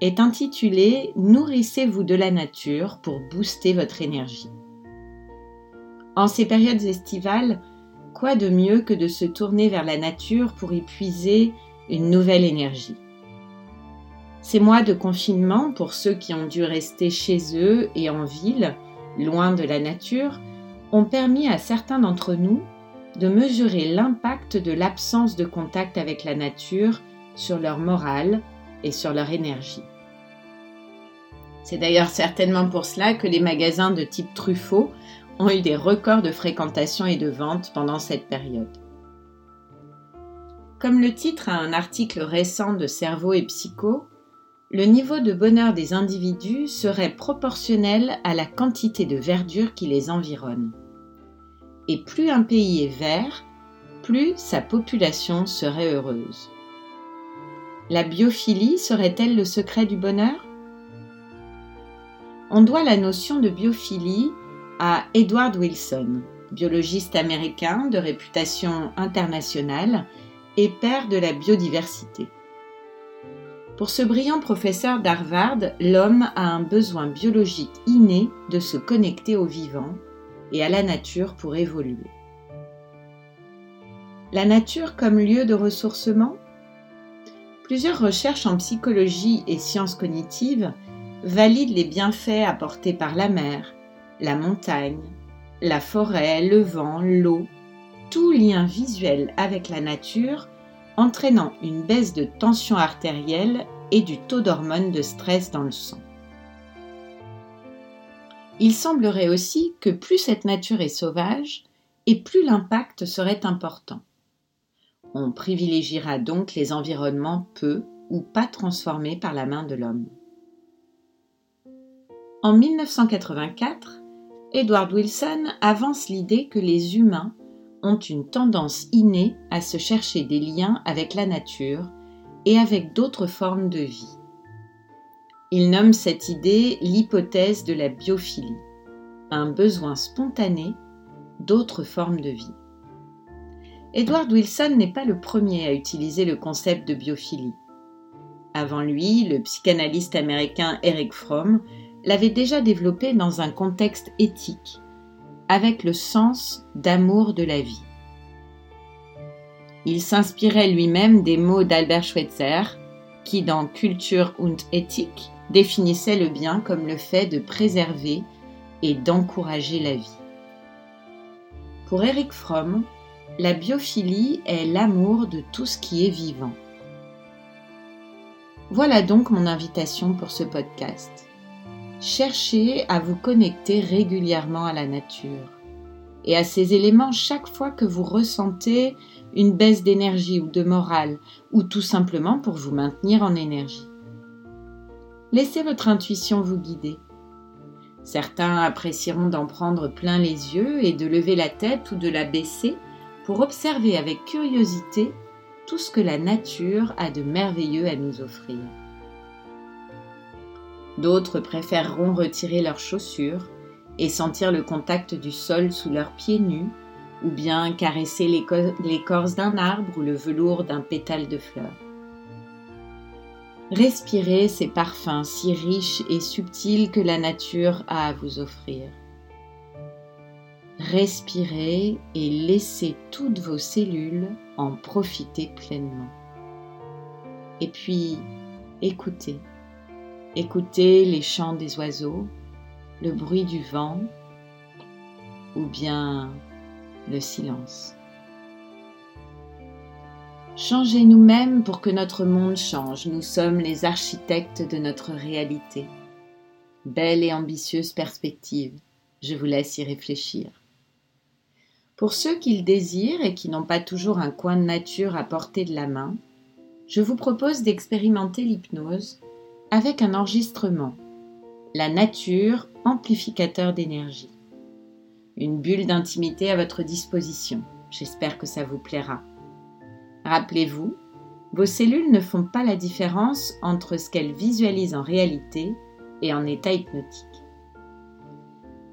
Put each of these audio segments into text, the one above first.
est intitulé Nourrissez-vous de la nature pour booster votre énergie. En ces périodes estivales, quoi de mieux que de se tourner vers la nature pour y puiser une nouvelle énergie? Ces mois de confinement, pour ceux qui ont dû rester chez eux et en ville, loin de la nature, ont permis à certains d'entre nous de mesurer l'impact de l'absence de contact avec la nature sur leur morale et sur leur énergie. C'est d'ailleurs certainement pour cela que les magasins de type Truffaut ont eu des records de fréquentation et de vente pendant cette période. Comme le titre à un article récent de Cerveau et Psycho, le niveau de bonheur des individus serait proportionnel à la quantité de verdure qui les environne. Et plus un pays est vert, plus sa population serait heureuse. La biophilie serait-elle le secret du bonheur? On doit la notion de biophilie à Edward Wilson, biologiste américain de réputation internationale et père de la biodiversité. Pour ce brillant professeur d'Harvard, l'homme a un besoin biologique inné de se connecter au vivant et à la nature pour évoluer. La nature comme lieu de ressourcement? Plusieurs recherches en psychologie et sciences cognitives valident les bienfaits apportés par la mer, la montagne, la forêt, le vent, l'eau, tout lien visuel avec la nature entraînant une baisse de tension artérielle et du taux d'hormones de stress dans le sang. Il semblerait aussi que plus cette nature est sauvage, et plus l'impact serait important. On privilégiera donc les environnements peu ou pas transformés par la main de l'homme. En 1984, Edward Wilson avance l'idée que les humains ont une tendance innée à se chercher des liens avec la nature et avec d'autres formes de vie. Il nomme cette idée l'hypothèse de la biophilie, un besoin spontané d'autres formes de vie. Edward Wilson n'est pas le premier à utiliser le concept de biophilie. Avant lui, le psychanalyste américain Eric Fromm l'avait déjà développé dans un contexte éthique, avec le sens d'amour de la vie. Il s'inspirait lui-même des mots d'Albert Schweitzer, qui dans Culture und Ethik définissait le bien comme le fait de préserver et d'encourager la vie. Pour Eric Fromm, la biophilie est l'amour de tout ce qui est vivant. Voilà donc mon invitation pour ce podcast. Cherchez à vous connecter régulièrement à la nature et à ces éléments chaque fois que vous ressentez une baisse d'énergie ou de morale, ou tout simplement pour vous maintenir en énergie. Laissez votre intuition vous guider. Certains apprécieront d'en prendre plein les yeux et de lever la tête ou de la baisser pour observer avec curiosité tout ce que la nature a de merveilleux à nous offrir. D'autres préféreront retirer leurs chaussures et sentir le contact du sol sous leurs pieds nus, ou bien caresser l'écorce d'un arbre ou le velours d'un pétale de fleur. Respirez ces parfums si riches et subtils que la nature a à vous offrir. Respirez et laissez toutes vos cellules en profiter pleinement. Et puis, écoutez. Écoutez les chants des oiseaux, le bruit du vent ou bien le silence. Changez nous-mêmes pour que notre monde change. Nous sommes les architectes de notre réalité. Belle et ambitieuse perspective. Je vous laisse y réfléchir. Pour ceux qui le désirent et qui n'ont pas toujours un coin de nature à portée de la main, je vous propose d'expérimenter l'hypnose avec un enregistrement. La nature, amplificateur d'énergie. Une bulle d'intimité à votre disposition. J'espère que ça vous plaira. Rappelez-vous, vos cellules ne font pas la différence entre ce qu'elles visualisent en réalité et en état hypnotique.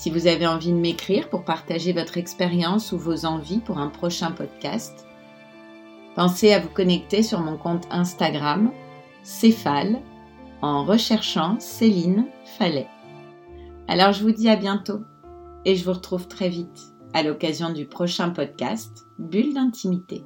Si vous avez envie de m'écrire pour partager votre expérience ou vos envies pour un prochain podcast, pensez à vous connecter sur mon compte Instagram, Céphale, en recherchant Céline Fallet. Alors je vous dis à bientôt et je vous retrouve très vite à l'occasion du prochain podcast Bulle d'intimité.